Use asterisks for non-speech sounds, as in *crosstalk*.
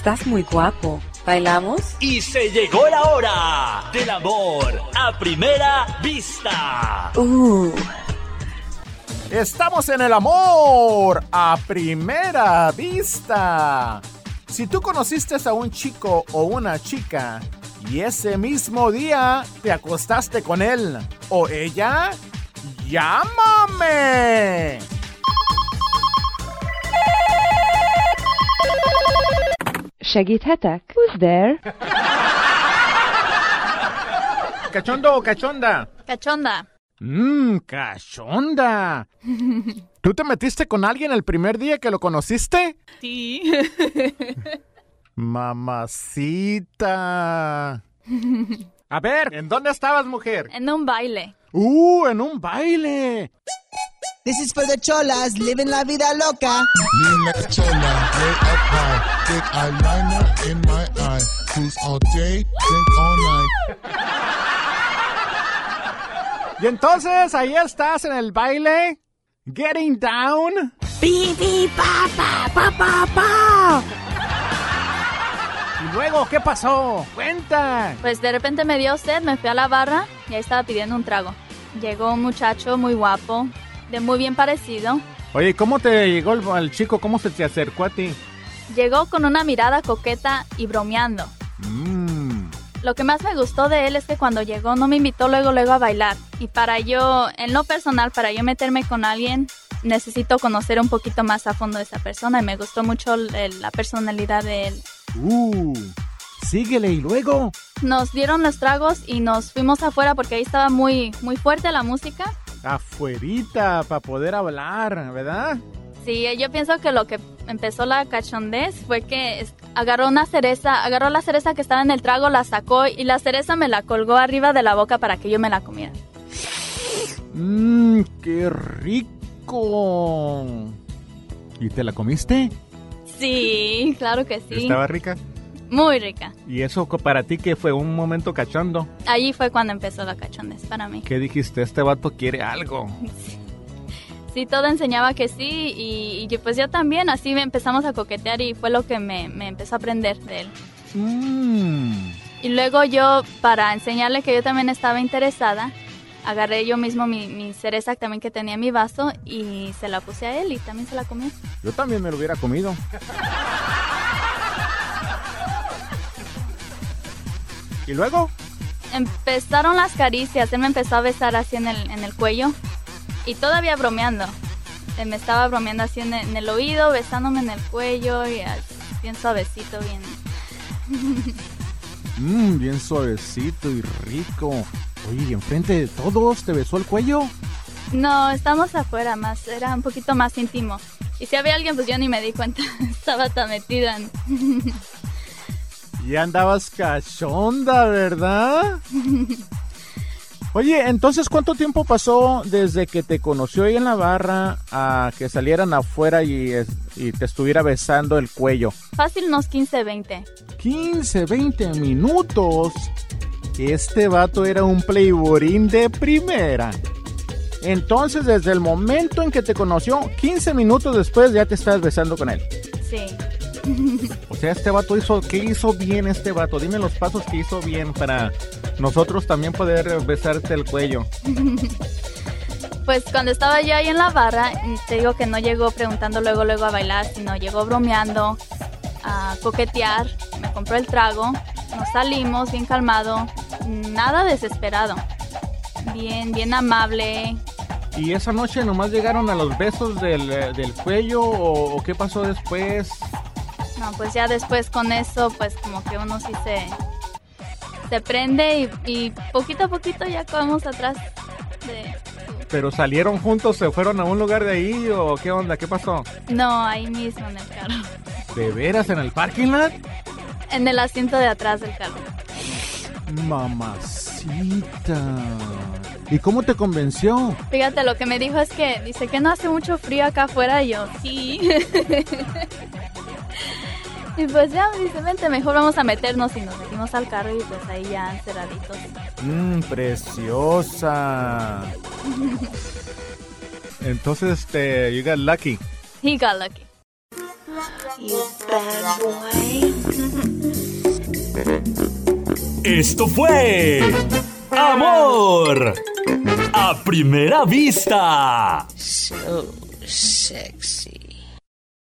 Estás muy guapo. ¿Bailamos? Y se llegó la hora del amor a primera vista. Uh. Estamos en el amor a primera vista. Si tú conociste a un chico o una chica y ese mismo día te acostaste con él o ella, llámame. Segíthetek? Who's there? ¿Cachondo o cachonda? Cachonda. Mmm, cachonda. *laughs* ¿Tú te metiste con alguien el primer día que lo conociste? Sí. *laughs* Mamacita. *laughs* A ver, ¿en dónde estabas, mujer? En un baile. Uh, en un baile. This is for the cholas living la vida loca. Lean like a chola, way up high. Big eyeliner in my eye. Cruise all day, drink all night. Y entonces ahí estás en el baile, getting down. Pi, pi, pa, pa, pa, pa, pa. Y luego, ¿qué pasó? Cuenta. Pues de repente me dio sed, me fui a la barra y ahí estaba pidiendo un trago. Llegó un muchacho muy guapo, de muy bien parecido. Oye, ¿cómo te llegó el, el chico? ¿Cómo se te acercó a ti? Llegó con una mirada coqueta y bromeando. Mmm. Lo que más me gustó de él es que cuando llegó no me invitó luego luego a bailar. Y para yo, en lo personal, para yo meterme con alguien, necesito conocer un poquito más a fondo de esa persona y me gustó mucho el- la personalidad de él. Uh. Síguele y luego. Nos dieron los tragos y nos fuimos afuera porque ahí estaba muy, muy fuerte la música. Afuerita para poder hablar, ¿verdad? Sí, yo pienso que lo que empezó la cachondez fue que agarró una cereza, agarró la cereza que estaba en el trago, la sacó y la cereza me la colgó arriba de la boca para que yo me la comiera. Mmm, qué rico. ¿Y te la comiste? Sí, claro que sí. ¿Estaba rica? Muy rica. ¿Y eso para ti que fue un momento cachondo? Allí fue cuando empezó la cachondez para mí. ¿Qué dijiste? Este vato quiere algo. Sí, todo enseñaba que sí y, y pues yo también, así me empezamos a coquetear y fue lo que me, me empezó a aprender de él. Mmm. Y luego yo, para enseñarle que yo también estaba interesada, agarré yo mismo mi, mi cereza también que tenía en mi vaso y se la puse a él y también se la comió. Yo también me lo hubiera comido. *laughs* ¿Y luego? Empezaron las caricias, él me empezó a besar así en el, en el cuello y todavía bromeando. Él me estaba bromeando así en el, en el oído, besándome en el cuello y así, bien suavecito, bien... Mmm, *laughs* bien suavecito y rico. Oye, ¿y enfrente de todos te besó el cuello? No, estamos afuera, más, era un poquito más íntimo. Y si había alguien, pues yo ni me di cuenta, *laughs* estaba tan metida en... *laughs* Ya andabas cachonda, ¿verdad? Oye, entonces, ¿cuánto tiempo pasó desde que te conoció ahí en la barra a que salieran afuera y, te estuviera besando el cuello? Fácil unos 15, 20. 15, 20 minutos. Este vato era un playborín de primera. Entonces, desde el momento en que te conoció, 15 minutos después ya te estás besando con él. Sí. O sea, este vato hizo, ¿qué hizo bien este vato? Dime los pasos que hizo bien para nosotros también poder besarte el cuello. Pues cuando estaba yo ahí en la barra, te digo que no llegó preguntando luego, luego a bailar, sino llegó bromeando, a coquetear, me compró el trago, nos salimos bien calmado, nada desesperado, bien, bien amable. ¿Y esa noche nomás llegaron a los besos del, del cuello o, o qué pasó después? No, pues ya después con eso, pues como que uno sí se, se prende y, y poquito a poquito ya vamos atrás de... ¿Pero salieron juntos, se fueron a un lugar de ahí o qué onda? ¿Qué pasó? No, ahí mismo en el carro, *laughs* ¿De veras en el parking lot? en el asiento de atrás del carro. Mamacita. ¿Y cómo te convenció? Fíjate, lo que me dijo es que dice que no hace mucho frío acá afuera y yo, sí. *laughs* y pues ya, vente, mejor vamos a meternos y nos metimos al carro y pues ahí ya encerraditos. Mmm, preciosa. Entonces, este, you got lucky. He got lucky. You bad boy. Esto fue Amor a primera vista. So sexy.